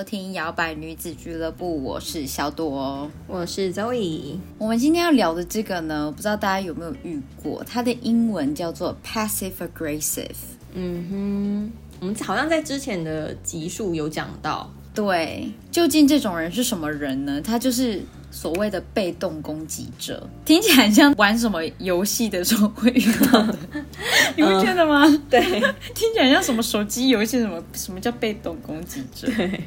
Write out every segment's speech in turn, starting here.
收听摇摆女子俱乐部，我是小朵，我是 Zoe。我们今天要聊的这个呢，不知道大家有没有遇过？它的英文叫做 passive aggressive。嗯哼，我们好像在之前的集数有讲到。对，究竟这种人是什么人呢？他就是所谓的被动攻击者，听起来像玩什么游戏的时候会遇到的，你不觉得吗？对，听起来像什么手机游戏什么？什么叫被动攻击者？对，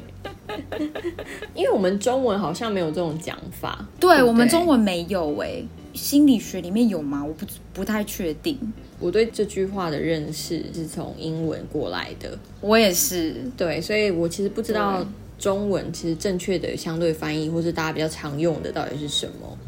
因为我们中文好像没有这种讲法。对我们中文没有诶，心理学里面有吗？我不不太确定。我对这句话的认识是从英文过来的，我也是。对，所以我其实不知道中文其实正确的相对翻译，或是大家比较常用的到底是什么。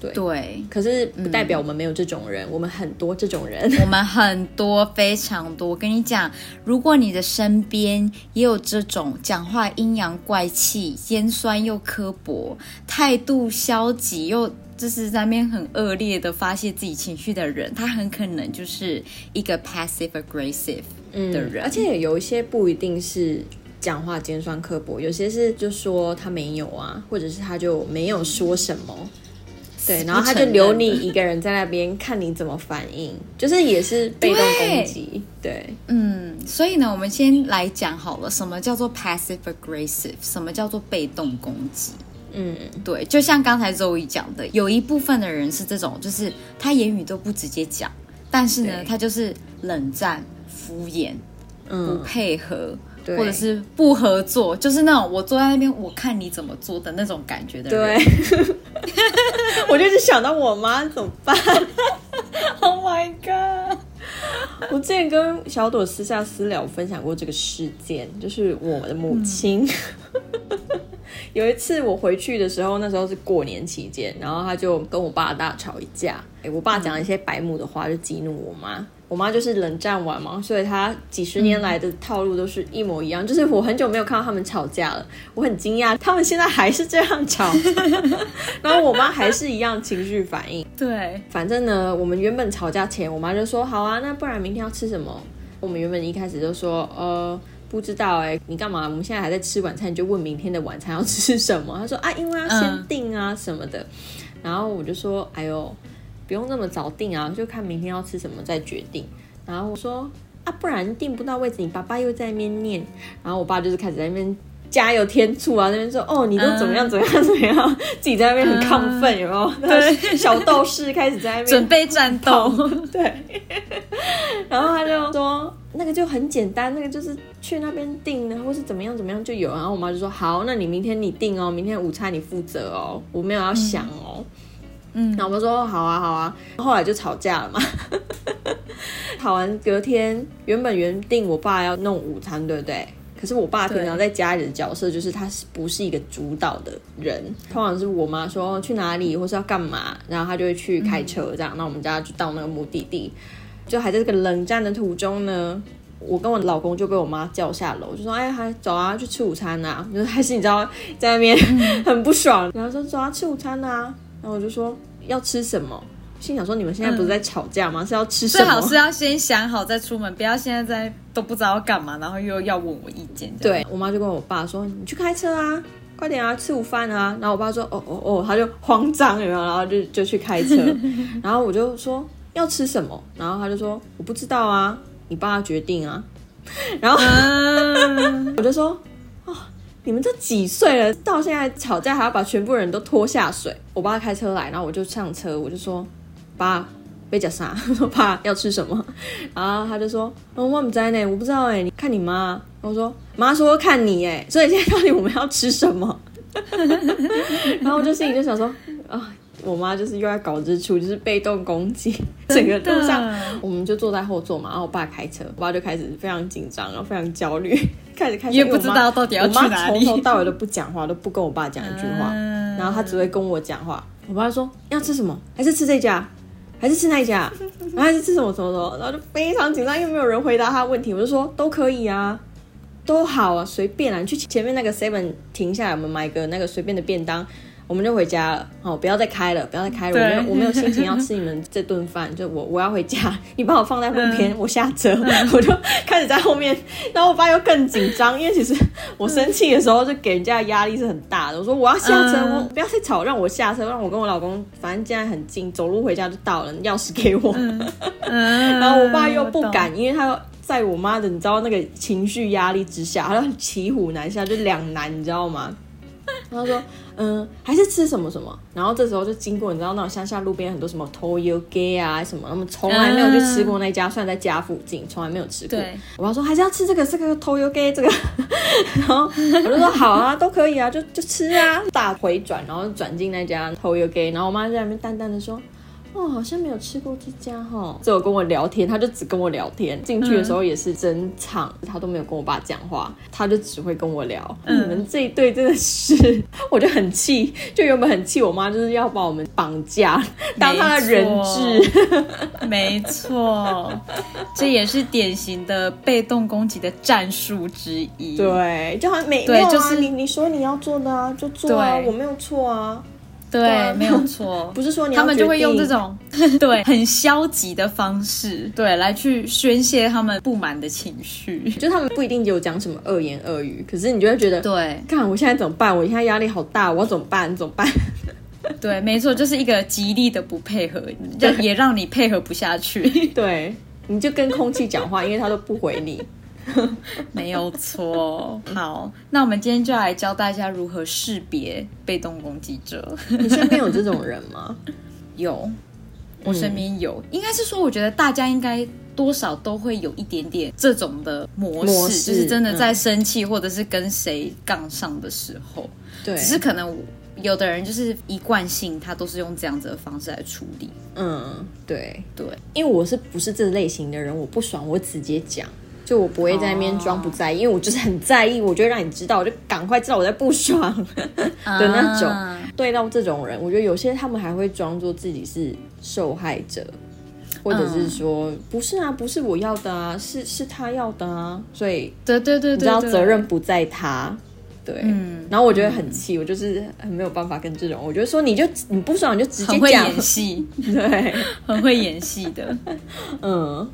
对对，可是不代表我们没有这种人，我们很多这种人，我们很多非常多。我跟你讲，如果你的身边也有这种讲话阴阳怪气、尖酸又刻薄、态度消极又。就是在面很恶劣的发泄自己情绪的人，他很可能就是一个 passive aggressive 的人，而且有一些不一定是讲话尖酸刻薄，有些是就说他没有啊，或者是他就没有说什么，对，然后他就留你一个人在那边看你怎么反应，就是也是被动攻击，对，嗯，所以呢，我们先来讲好了，什么叫做 passive aggressive，什么叫做被动攻击。嗯，对，就像刚才周瑜讲的，有一部分的人是这种，就是他言语都不直接讲，但是呢，他就是冷战、敷衍、不配合，或者是不合作，就是那种我坐在那边，我看你怎么做的那种感觉的人。对，我就是想到我妈怎么办？Oh my god！我之前跟小朵私下私聊分享过这个事件，就是我的母亲。有一次我回去的时候，那时候是过年期间，然后他就跟我爸大吵一架。哎，我爸讲了一些白目的话，就激怒我妈。我妈就是冷战完嘛，所以她几十年来的套路都是一模一样。就是我很久没有看到他们吵架了，我很惊讶，他们现在还是这样吵。然后我妈还是一样情绪反应。对，反正呢，我们原本吵架前，我妈就说：“好啊，那不然明天要吃什么？”我们原本一开始就说：“呃。”不知道哎，你干嘛？我们现在还在吃晚餐，你就问明天的晚餐要吃什么？他说啊，因为要先定啊什么的。然后我就说，哎呦，不用那么早定啊，就看明天要吃什么再决定。然后我说啊，不然订不到位置，你爸爸又在那边念。然后我爸就是开始在那边。加油添醋啊！那边说哦，你都怎么样怎么样怎么样，自己在那边很亢奋，有没有？对，小斗士开始在那边准备战斗。对，然后他就说那个就很简单，那个就是去那边订呢，或是怎么样怎么样就有。然后我妈就说好，那你明天你订哦，明天午餐你负责哦，我没有要想哦。嗯，然后我们说好啊好啊，后来就吵架了嘛。吵完隔天，原本原定我爸要弄午餐，对不对？可是我爸平常在家里的角色就是他是不是一个主导的人，通常是我妈说去哪里或是要干嘛，然后他就会去开车这样，那我们家就到那个目的地，就还在这个冷战的途中呢，我跟我老公就被我妈叫下楼，就说哎还走啊去吃午餐呐，就是还是你知道在那边 很不爽，然后说走啊吃午餐呐，然后我就说要吃什么。心想说：“你们现在不是在吵架吗？是要吃什么？最好是要先想好再出门，不要现在在都不知道要干嘛，然后又要问我意见。”对我妈就跟我爸说：“你去开车啊，快点啊，吃午饭啊。”然后我爸说：“哦哦哦。”他就慌张有没有？然后就就去开车。然后我就说：“要吃什么？”然后他就说：“我不知道啊，你爸决定啊。”然后 我就说：“哦，你们这几岁了，到现在吵架还要把全部人都拖下水？”我爸开车来，然后我就上车，我就说。爸，被叫啥？说爸要吃什么？然后他就说：“嗯，我不知呢，我不知道哎，你看你妈。”我说：“妈说看你哎，所以现在到底我们要吃什么？” 然后我就心里就想说：“啊，我妈就是又要搞日出，就是被动攻击。整个路上，我们就坐在后座嘛，然后我爸开车，我爸就开始非常紧张，然后非常焦虑，开始开始也不知道到底要去哪里。从头到尾都不讲话，都不跟我爸讲一句话，然后他只会跟我讲话。我爸说：“要吃什么？还是吃这家？”还是吃那一家？然后还是吃什么什么什么？然后就非常紧张，因为没有人回答他的问题。我就说都可以啊，都好啊，随便啊，你去前面那个 seven 停下来，我们买个那个随便的便当。我们就回家了，哦，不要再开了，不要再开了，我没有，我没有心情要吃你们这顿饭，就我我要回家，你把我放在路边，我下车，我就开始在后面，然后我爸又更紧张，因为其实我生气的时候就给人家压力是很大的，我说我要下车，我不要再吵，让我下车，让我跟我老公，反正现在很近，走路回家就到了，钥匙给我，然后我爸又不敢，因为他在我妈的你知道那个情绪压力之下，他骑虎难下，就两难，你知道吗？他说：“嗯，还是吃什么什么。”然后这时候就经过，你知道那种乡下路边很多什么 Toyo Gay 啊什么，他们从来没有去吃过那家，虽然在家附近，从来没有吃过。我妈说还是要吃这个，这个 Toyo Gay 这个。然后我就说好啊，都可以啊，就就吃啊。大回转，然后转进那家 Toyo Gay，然后我妈在那边淡淡的说。哦，好像没有吃过这家哈。只有跟我聊天，他就只跟我聊天。进去的时候也是真唱，他都没有跟我爸讲话，他就只会跟我聊。你们这一对真的是，我就很气，就原本很气我妈，就是要把我们绑架当他的人质。没错，这也是典型的被动攻击的战术之一。对，就好像没对，就是你你说你要做的啊，就做啊，我没有错啊。对，没有错，不是说他们就会用这种 对很消极的方式，对来去宣泄他们不满的情绪。就他们不一定有讲什么恶言恶语，可是你就会觉得，对，看我现在怎么办？我现在压力好大，我要怎么办？怎么办？对，没错，就是一个极力的不配合，让也让你配合不下去。对，你就跟空气讲话，因为他都不回你。没有错。好，那我们今天就来教大家如何识别被动攻击者。你身边有这种人吗？有，我身边有。应该是说，我觉得大家应该多少都会有一点点这种的模式，就是真的在生气或者是跟谁杠上的时候，对，只是可能有的人就是一贯性，他都是用这样子的方式来处理。嗯，对对，因为我是不是这类型的人，我不爽我直接讲。就我不会在那边装不在意，因为我就是很在意，我就让你知道，我就赶快知道我在不爽的那种。对到这种人，我觉得有些他们还会装作自己是受害者，或者是说不是啊，不是我要的啊，是是他要的啊，所以对对对，你知道责任不在他，对，然后我觉得很气，我就是很没有办法跟这种，我觉得说你就你不爽你就直接讲，演戏，对，很会演戏的，嗯。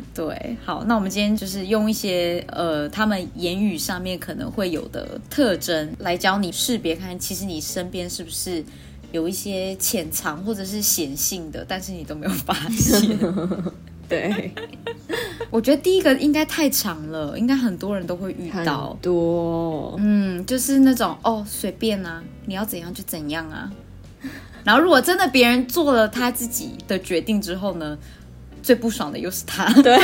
对，好，那我们今天就是用一些呃，他们言语上面可能会有的特征来教你识别，看其实你身边是不是有一些潜藏或者是显性的，但是你都没有发现。对，我觉得第一个应该太长了，应该很多人都会遇到。多，嗯，就是那种哦，随便啊，你要怎样就怎样啊。然后如果真的别人做了他自己的决定之后呢？最不爽的又是他。对，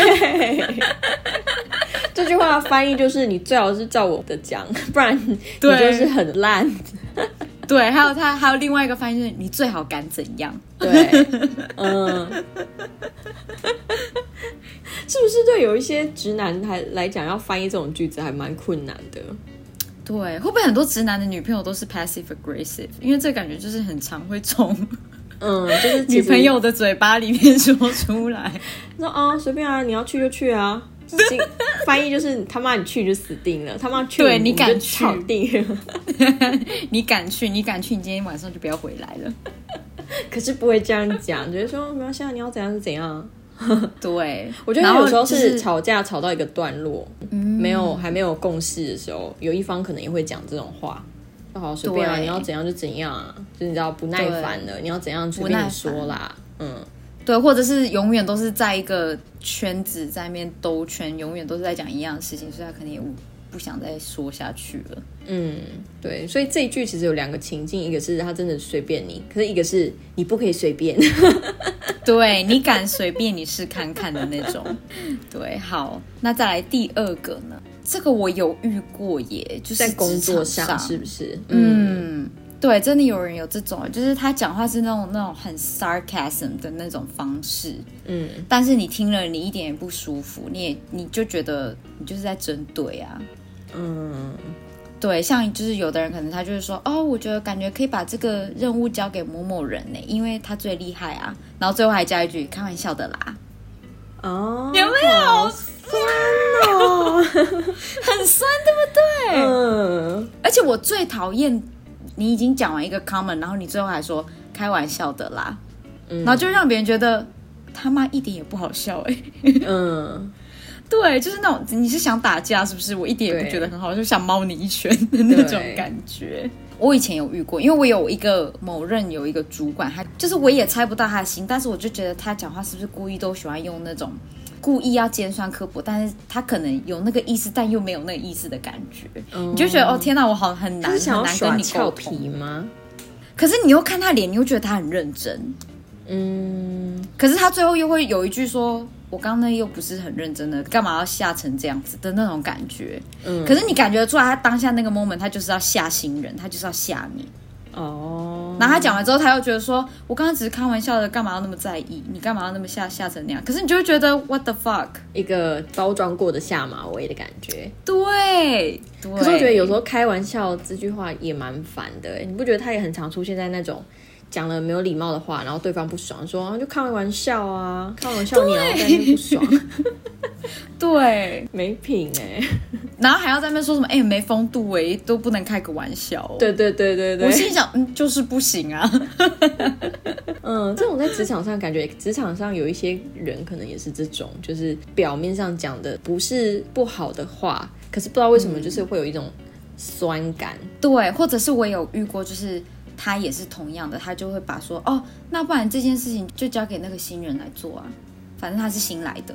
这句话翻译就是你最好是照我的讲，不然你就是很烂。对，还有他还有另外一个翻译就是你最好敢怎样？对，嗯，是不是对有一些直男还来讲要翻译这种句子还蛮困难的？对，会不会很多直男的女朋友都是 passive aggressive？因为这感觉就是很常会从。嗯，就是女朋友的嘴巴里面说出来，说啊随便啊，你要去就去啊。翻译就是他妈你去就死定了，他妈去对 你敢去定，你敢去你敢去，你今天晚上就不要回来了。可是不会这样讲，觉得说没有现在你要怎样是怎样。对，我觉得有时候是吵架吵到一个段落，没有还没有共识的时候，有一方可能也会讲这种话。就好随便啊，你要怎样就怎样啊，就你知道不耐烦了，你要怎样随便你说啦，嗯，对，或者是永远都是在一个圈子在面兜圈，永远都是在讲一样的事情，所以他肯定也不想再说下去了。嗯，对，所以这一句其实有两个情境，一个是他真的随便你，可是一个是你不可以随便，对你敢随便你试看看的那种。对，好，那再来第二个呢？这个我有遇过耶，就是在工作上，是不是？嗯，对，真的有人有这种，就是他讲话是那种那种很 sarcasm 的那种方式，嗯，但是你听了你一点也不舒服，你也你就觉得你就是在针对啊，嗯，对，像就是有的人可能他就是说，哦，我觉得感觉可以把这个任务交给某某人呢，因为他最厉害啊。然后最后还加一句开玩笑的啦。哦，有没有酸哦？很酸，对不对？嗯。而且我最讨厌你已经讲完一个 comment，然后你最后还说开玩笑的啦，然后就让别人觉得他妈一点也不好笑哎。嗯。对，就是那种你是想打架是不是？我一点也不觉得很好，就想猫你一拳的那种感觉。我以前有遇过，因为我有一个某任有一个主管，他就是我也猜不到他的心，但是我就觉得他讲话是不是故意都喜欢用那种故意要尖酸刻薄，但是他可能有那个意思，但又没有那个意思的感觉。你就觉得哦天哪，我好很难很难跟你俏皮吗？可是你又看他脸，你又觉得他很认真。嗯，可是他最后又会有一句说。我刚刚那又不是很认真的，干嘛要吓成这样子的那种感觉？嗯，可是你感觉出来，他当下那个 moment，他就是要吓新人，他就是要吓你。哦。然后他讲完之后，他又觉得说，我刚刚只是开玩笑的，干嘛要那么在意？你干嘛要那么吓吓成那样？可是你就会觉得 what the fuck，一个包装过的下马威的感觉。对。可是我觉得有时候开玩笑这句话也蛮烦的，你不觉得他也很常出现在那种？讲了没有礼貌的话，然后对方不爽，说就开玩笑啊，开玩笑你要在那不爽，对，没品哎，然后还要在那说什么哎没风度哎，都不能开个玩笑，对对对对对，我心想嗯就是不行啊，嗯，这种在职场上感觉职场上有一些人可能也是这种，就是表面上讲的不是不好的话，可是不知道为什么就是会有一种酸感，对，或者是我有遇过就是。他也是同样的，他就会把说哦，那不然这件事情就交给那个新人来做啊，反正他是新来的，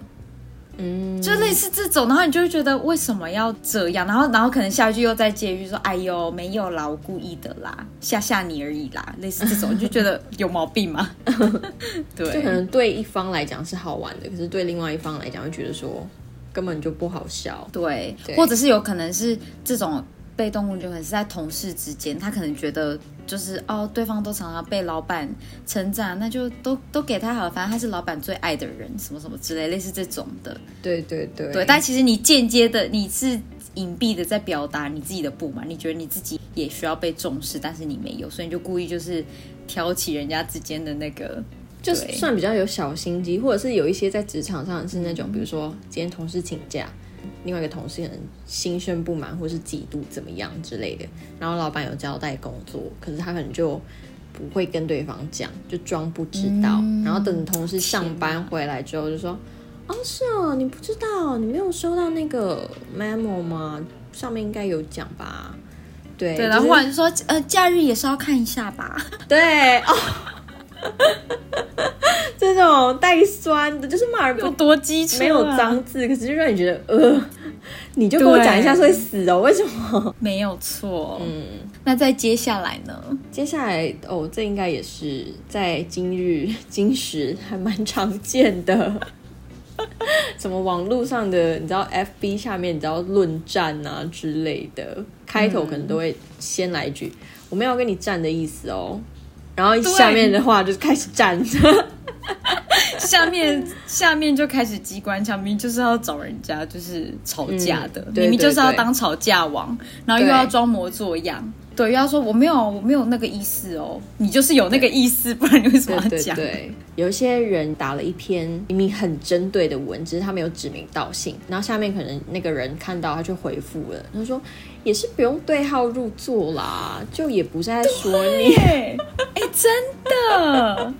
嗯，就类似这种，然后你就会觉得为什么要这样，然后然后可能下一句又再接一句说，哎呦，没有啦，我故意的啦，吓吓你而已啦，类似这种，你就觉得有毛病吗？对，就可能对一方来讲是好玩的，可是对另外一方来讲会觉得说根本就不好笑，对，或者是有可能是这种。被动物就可能是在同事之间，他可能觉得就是哦，对方都常常被老板称赞，那就都都给他好，反正他是老板最爱的人，什么什么之类，类似这种的。对对对，对。但其实你间接的，你是隐蔽的在表达你自己的不满，你觉得你自己也需要被重视，但是你没有，所以你就故意就是挑起人家之间的那个，就算比较有小心机，或者是有一些在职场上是那种，比如说今天同事请假。另外一个同事可能心生不满，或是嫉妒怎么样之类的，然后老板有交代工作，可是他可能就不会跟对方讲，就装不知道，然后等同事上班回来之后就说：“哦，是哦，你不知道，你没有收到那个 memo 吗？上面应该有讲吧？”对，对，然后忽然说：“呃，假日也是要看一下吧？”对哦。这种带酸的，就是骂人不多机车，没有脏字，可是就让你觉得呃，你就跟我讲一下会死哦，为什么？没有错，嗯，那在接下来呢？接下来哦，这应该也是在今日今时还蛮常见的，什么网络上的，你知道 FB 下面你知道论战啊之类的，开头可能都会先来一句“我们要跟你战的意思哦”，然后下面的话就开始战。下面下面就开始机关枪，明明就是要找人家就是吵架的，明明就是要当吵架王，然后又要装模作样，对，要说我没有我没有那个意思哦，你就是有那个意思，不然你为什么要讲？对，有一些人打了一篇明明很针对的文，只是他没有指名道姓，然后下面可能那个人看到他就回复了，他说也是不用对号入座啦，就也不是在说你，哎，真的。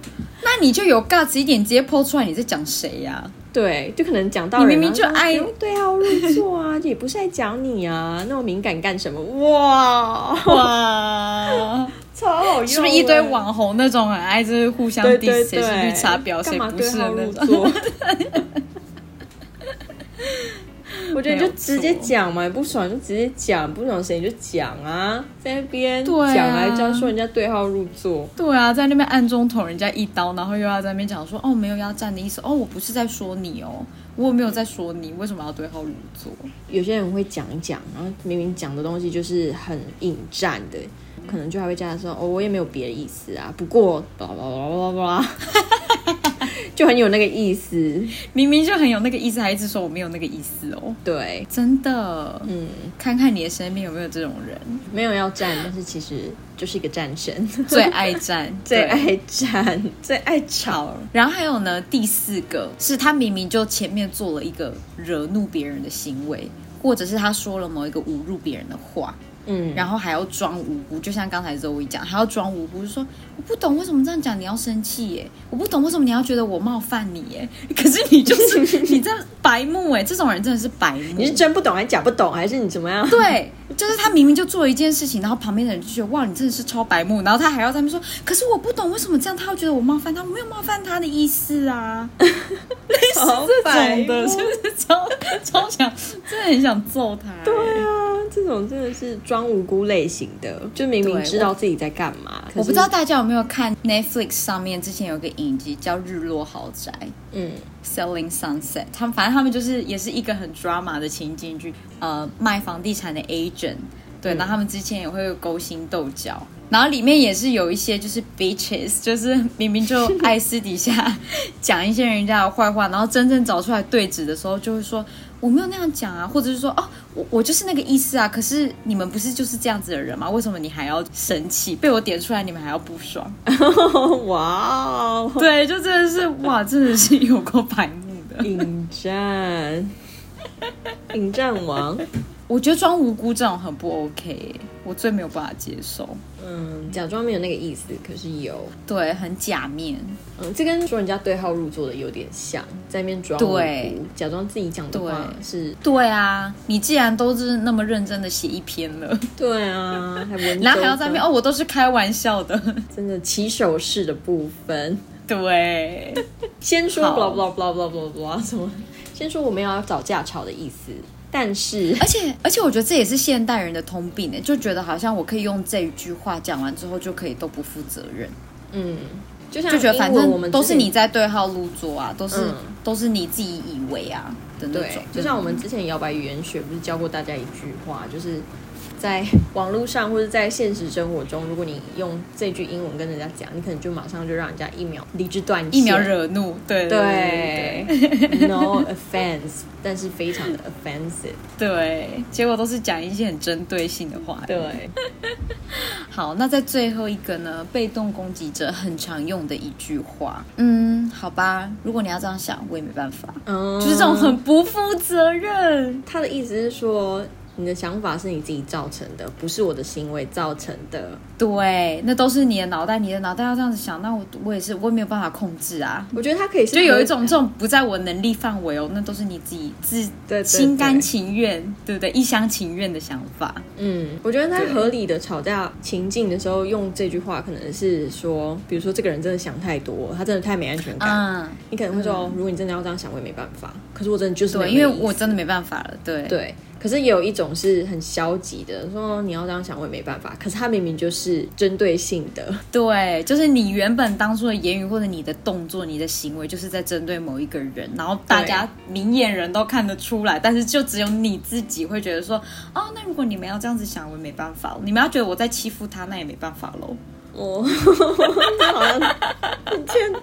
那你就有 guts 一点，直接剖出来你在讲谁呀？对，就可能讲到你明明就爱对号入座啊，也不是在讲你啊，那么敏感干什么？哇哇，超好用！是不是一堆网红那种很爱就是互相 diss 谁是绿茶婊，谁不是那种？我觉得你就直接讲嘛，不爽就直接讲，不爽谁就讲啊，在那边讲来讲说人家对号入座。对啊，在那边暗中捅人家一刀，然后又要在那边讲说哦没有要站的意思，哦我不是在说你哦，我没有在说你，为什么要对号入座？有些人会讲一讲，然后明明讲的东西就是很引战的，可能就还会加说哦我也没有别的意思啊，不过，巴拉巴拉巴拉巴拉。就很有那个意思，明明就很有那个意思，还一直说我没有那个意思哦。对，真的，嗯，看看你的身边有没有这种人，没有要战，但是其实就是一个战神，最爱战，最爱战，最爱吵。然后还有呢，第四个是他明明就前面做了一个惹怒别人的行为，或者是他说了某一个侮辱别人的话。嗯，然后还要装无辜，就像刚才周一讲，还要装无辜，就说我不懂为什么这样讲，你要生气耶？我不懂为什么你要觉得我冒犯你耶？可是你就是你这白目哎，这种人真的是白目。你是真不懂还是假不懂，还是你怎么样？对，就是他明明就做了一件事情，然后旁边的人就觉得哇，你真的是超白目，然后他还要在那边说，可是我不懂为什么这样，他要觉得我冒犯他，我没有冒犯他的意思啊。类似这种的，是不是超超想，真的很想揍他。对啊。这种真的是装无辜类型的，就明明知道自己在干嘛。我不知道大家有没有看 Netflix 上面之前有个影集叫《日落豪宅》，嗯，Selling Sunset。他们反正他们就是也是一个很 drama 的情景剧，呃，卖房地产的 agent，对，然后他们之前也会勾心斗角，然后里面也是有一些就是 bitches，就是明明就爱私底下讲一些人家的坏话，然后真正找出来对质的时候，就会说。我没有那样讲啊，或者是说哦，我我就是那个意思啊。可是你们不是就是这样子的人吗？为什么你还要生气？被我点出来，你们还要不爽？哇，对，就真的是哇，真的是有过白目的引战，引战王。我觉得装无辜这种很不 OK，我最没有办法接受。嗯，假装没有那个意思，可是有，对，很假面。嗯，这跟说人家对号入座的有点像，在那边装对，假装自己讲的话是。对啊，你既然都是那么认真的写一篇了，对啊，还文，然后还要在那边哦，我都是开玩笑的，真的起手式的部分。对，先说 blah blah blah blah blah blah 什么？先说我们要找架吵的意思。但是，而且，而且，我觉得这也是现代人的通病呢，就觉得好像我可以用这一句话讲完之后就可以都不负责任。嗯，就像就觉得反正我们都是你在对号入座啊，都是都是你自己以为啊的那种。就像我们之前摇摆语言学不是教过大家一句话，就是。在网络上或者在现实生活中，如果你用这句英文跟人家讲，你可能就马上就让人家一秒理智断，一秒惹怒。对对，no offense，但是非常的 offensive。对，结果都是讲一些很针对性的话。对，好，那在最后一个呢？被动攻击者很常用的一句话，嗯，好吧，如果你要这样想，我也没办法。嗯，就是这种很不负责任。他的意思是说。你的想法是你自己造成的，不是我的行为造成的。对，那都是你的脑袋，你的脑袋要这样子想，那我我也是，我也没有办法控制啊。我觉得他可以，就有一种这种不在我能力范围哦，那都是你自己自心甘情愿，对不对？一厢情愿的想法。嗯，我觉得在合理的吵架情境的时候用这句话，可能是说，比如说这个人真的想太多，他真的太没安全感。嗯，你可能会说，如果你真的要这样想，我也没办法。可是我真的就是对，因为我真的没办法了。对对。可是也有一种是很消极的，说你要这样想我也没办法。可是他明明就是针对性的，对，就是你原本当初的言语或者你的动作、你的行为，就是在针对某一个人，然后大家明眼人都看得出来，但是就只有你自己会觉得说，哦，那如果你们要这样子想，我也没办法。你们要觉得我在欺负他，那也没办法喽。哦，那好像很欠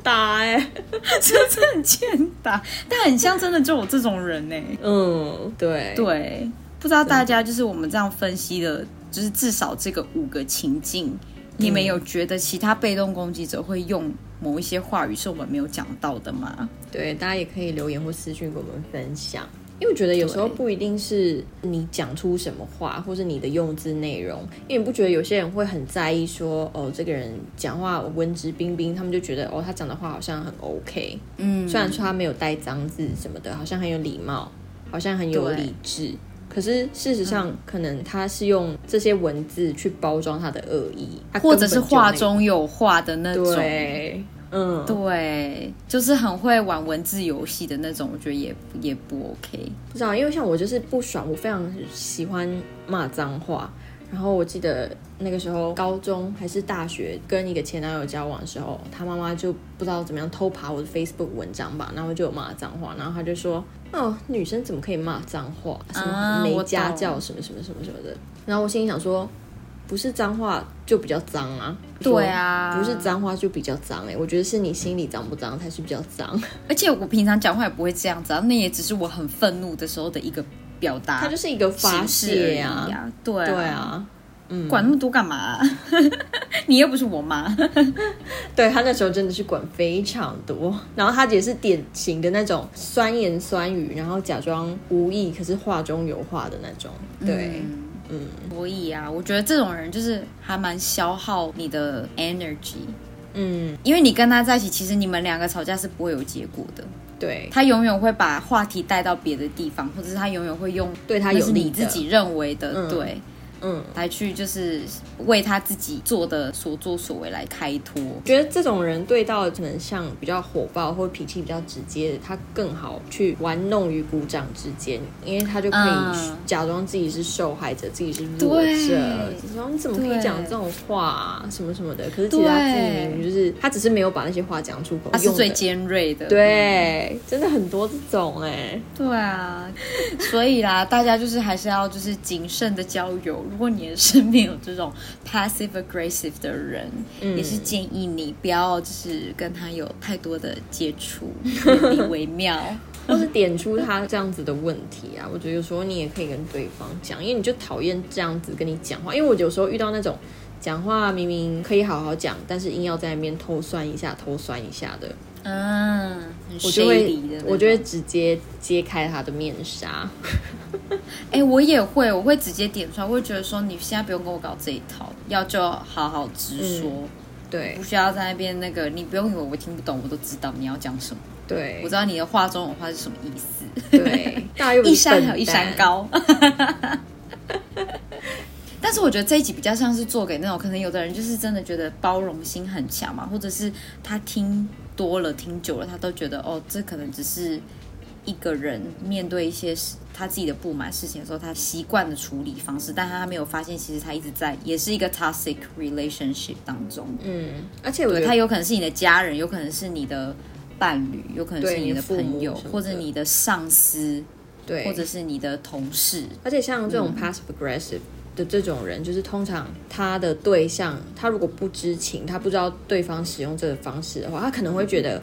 打哎，真的很欠打，但很像真的就我这种人呢。嗯，对对，不知道大家就是我们这样分析的，就是至少这个五个情境，你们有觉得其他被动攻击者会用某一些话语是我们没有讲到的吗？对，大家也可以留言或私讯给我们分享。因为我觉得有时候不一定是你讲出什么话，或是你的用字内容，因为你不觉得有些人会很在意说，哦，这个人讲话文质彬彬，他们就觉得，哦，他讲的话好像很 OK，嗯，虽然说他没有带脏字什么的，好像很有礼貌，好像很有理智，可是事实上，可能他是用这些文字去包装他的恶意，或者是话中有话的那种。嗯，对，就是很会玩文字游戏的那种，我觉得也也不 OK。不知道，因为像我就是不爽，我非常喜欢骂脏话。然后我记得那个时候高中还是大学，跟一个前男友交往的时候，他妈妈就不知道怎么样偷爬我的 Facebook 文章吧，然后就有骂脏话，然后他就说：“哦，女生怎么可以骂脏话？什么没家教，什么什么什么什么的。”然后我心里想说。不是脏话就就比较脏啊。对啊，不是脏话就比较脏哎，我觉得是你心里脏不脏才是比较脏。而且我平常讲话也不会这样子啊，那也只是我很愤怒的时候的一个表达，它就是一个发泄呀。对对啊，嗯，管那么多干嘛？你又不是我妈。对他那时候真的是管非常多，然后他也是典型的那种酸言酸语，然后假装无意，可是话中有话的那种。对。嗯，所以啊，我觉得这种人就是还蛮消耗你的 energy，嗯，因为你跟他在一起，其实你们两个吵架是不会有结果的，对，他永远会把话题带到别的地方，或者是他永远会用对他有利自己认为的，对。嗯，来去就是为他自己做的所作所为来开脱。觉得这种人对到可能像比较火爆或脾气比较直接的，他更好去玩弄于鼓掌之间，因为他就可以假装自己是受害者，自己是弱者。然后你怎么可以讲这种话，什么什么的？可是其实他自己明明就是他只是没有把那些话讲出口。他是最尖锐的，对，真的很多这种哎。对啊，所以啦，大家就是还是要就是谨慎的交友。如果你的身边有这种 passive aggressive 的人，也是建议你不要就是跟他有太多的接触，远离为妙，或是点出他这样子的问题啊。我觉得有时候你也可以跟对方讲，因为你就讨厌这样子跟你讲话。因为我有时候遇到那种讲话明明可以好好讲，但是硬要在那边偷酸一下、偷酸一下的。嗯，我就会，我就会直接揭开他的面纱。哎，我也会，我会直接点出来，我会觉得说，你现在不用跟我搞这一套，要就好好直说，对，不需要在那边那个，你不用以为我听不懂，我都知道你要讲什么，对，我知道你的话中有话是什么意思，对，大 一山还有一山高。但是我觉得这一集比较像是做给那种可能有的人就是真的觉得包容心很强嘛，或者是他听。多了听久了，他都觉得哦，这可能只是一个人面对一些他自己的不满事情的时候，他习惯的处理方式，但他没有发现，其实他一直在也是一个 toxic relationship 当中。嗯，而且我觉得他有可能是你的家人，有可能是你的伴侣，有可能是你的朋友，或者你的上司，对，或者是你的同事。而且像这种 passive aggressive。的这种人，就是通常他的对象，他如果不知情，他不知道对方使用这个方式的话，他可能会觉得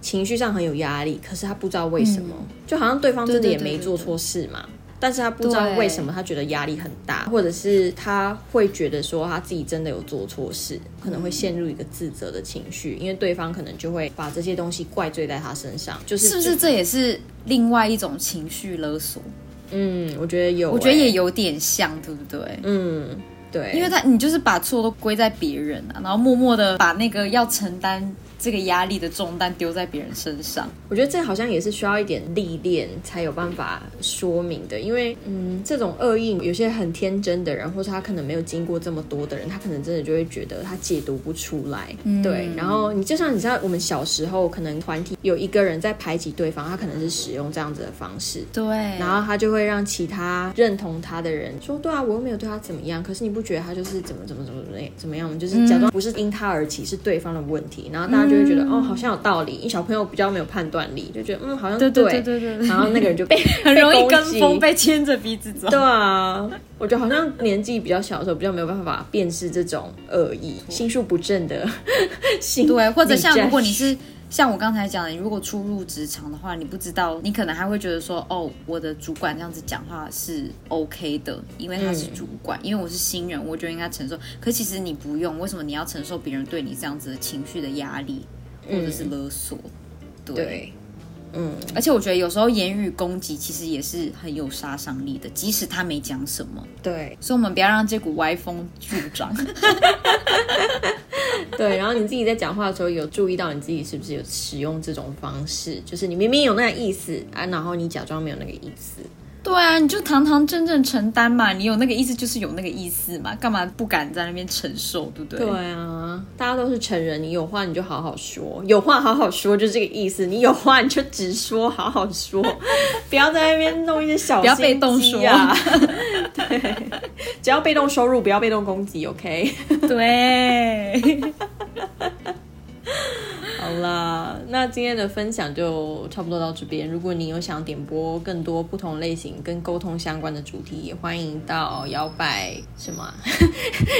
情绪上很有压力，可是他不知道为什么，就好像对方真的也没做错事嘛。但是他不知道为什么他觉得压力很大，或者是他会觉得说他自己真的有做错事，可能会陷入一个自责的情绪，因为对方可能就会把这些东西怪罪在他身上，就是是不是这也是另外一种情绪勒索？嗯，我觉得有，我觉得也有点像，对不对？嗯，对，因为他你就是把错都归在别人啊，然后默默的把那个要承担。这个压力的重担丢在别人身上，我觉得这好像也是需要一点历练才有办法说明的。因为，嗯，这种恶意，有些很天真的人，或者他可能没有经过这么多的人，他可能真的就会觉得他解读不出来。对，然后你就像你知道，我们小时候可能团体有一个人在排挤对方，他可能是使用这样子的方式。对，然后他就会让其他认同他的人说：“对啊，我又没有对他怎么样，可是你不觉得他就是怎么怎么怎么怎么怎么样吗？就是假装不是因他而起，是对方的问题。”然后大家。就会觉得哦，好像有道理。因为小朋友比较没有判断力，就觉得嗯，好像对对对对。然后那个人就 被很容易跟风，被牵着鼻子走。对啊，我觉得好像年纪比较小的时候，比较没有办法辨识这种恶意、心术不正的 心。对，或者像如果你是。像我刚才讲的，你如果初入职场的话，你不知道，你可能还会觉得说，哦，我的主管这样子讲话是 OK 的，因为他是主管，因为我是新人，我就应该承受。可其实你不用，为什么你要承受别人对你这样子的情绪的压力，或者是勒索？对，嗯，而且我觉得有时候言语攻击其实也是很有杀伤力的，即使他没讲什么。对，所以我们不要让这股歪风助长。对，然后你自己在讲话的时候有注意到你自己是不是有使用这种方式？就是你明明有那个意思啊，然后你假装没有那个意思。对啊，你就堂堂正正承担嘛，你有那个意思就是有那个意思嘛，干嘛不敢在那边承受，对不对？对啊，大家都是成人，你有话你就好好说，有话好好说，就这个意思。你有话你就直说，好好说，不要在那边弄一些小，不要被动说啊。对，只要被动收入，不要被动攻击，OK？对。好啦，那今天的分享就差不多到这边。如果你有想点播更多不同类型跟沟通相关的主题，也欢迎到摇摆什么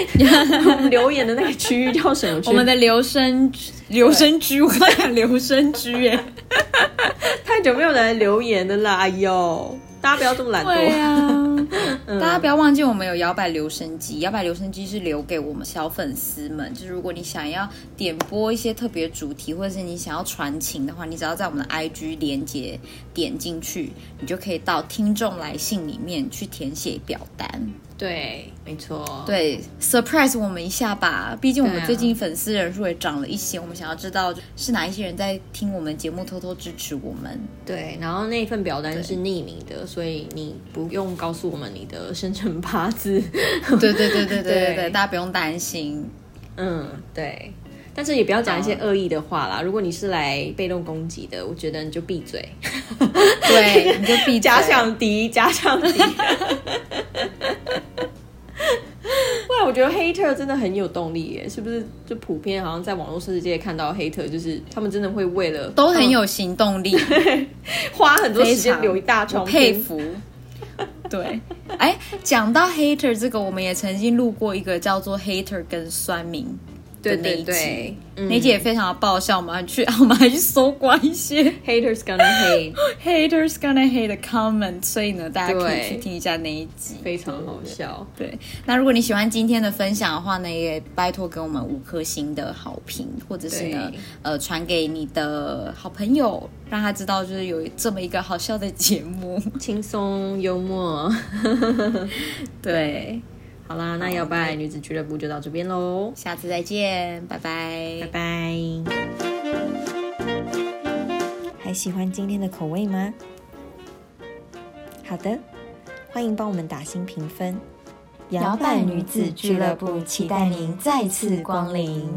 留言的那个区域叫什么？我们的留声留声区，我讲留声区，哎，太久没有来留言的啦，哎呦。大家不要这么懒惰。大家不要忘记我们有摇摆留声机。摇摆留声机是留给我们小粉丝们，就是如果你想要点播一些特别主题，或者是你想要传情的话，你只要在我们的 IG 连接点进去，你就可以到听众来信里面去填写表单。对，没错。对，surprise 我们一下吧。毕竟我们最近粉丝人数也涨了一些，我们想要知道是哪一些人在听我们节目，偷偷支持我们。对，然后那份表单是匿名的，所以你不用告诉我们你的生辰八字。对对对对对对对，大家不用担心。嗯，对。但是也不要讲一些恶意的话啦。如果你是来被动攻击的，我觉得你就闭嘴。对，你就闭。假想敌，假想敌。哇，我觉得 hater 真的很有动力耶，是不是？就普遍好像在网络世界看到 hater，就是他们真的会为了都很有行动力，花很多时间留一大串，佩服。对，哎，讲到 hater 这个，我们也曾经录过一个叫做 hater 跟酸民。对对对，那集也非常的爆笑，我们还去，我们还去搜刮一些。Haters gonna hate，haters gonna hate 的 comment，所以呢，大家可以去听一下那一集，非常好笑。对，那如果你喜欢今天的分享的话呢，也拜托给我们五颗星的好评，或者是呢，呃，传给你的好朋友，让他知道就是有这么一个好笑的节目，轻松幽默，对。好啦，那摇摆女子俱乐部就到这边喽，下次再见，拜拜，拜拜。还喜欢今天的口味吗？好的，欢迎帮我们打新评分。摇摆女子俱乐部期待您再次光临。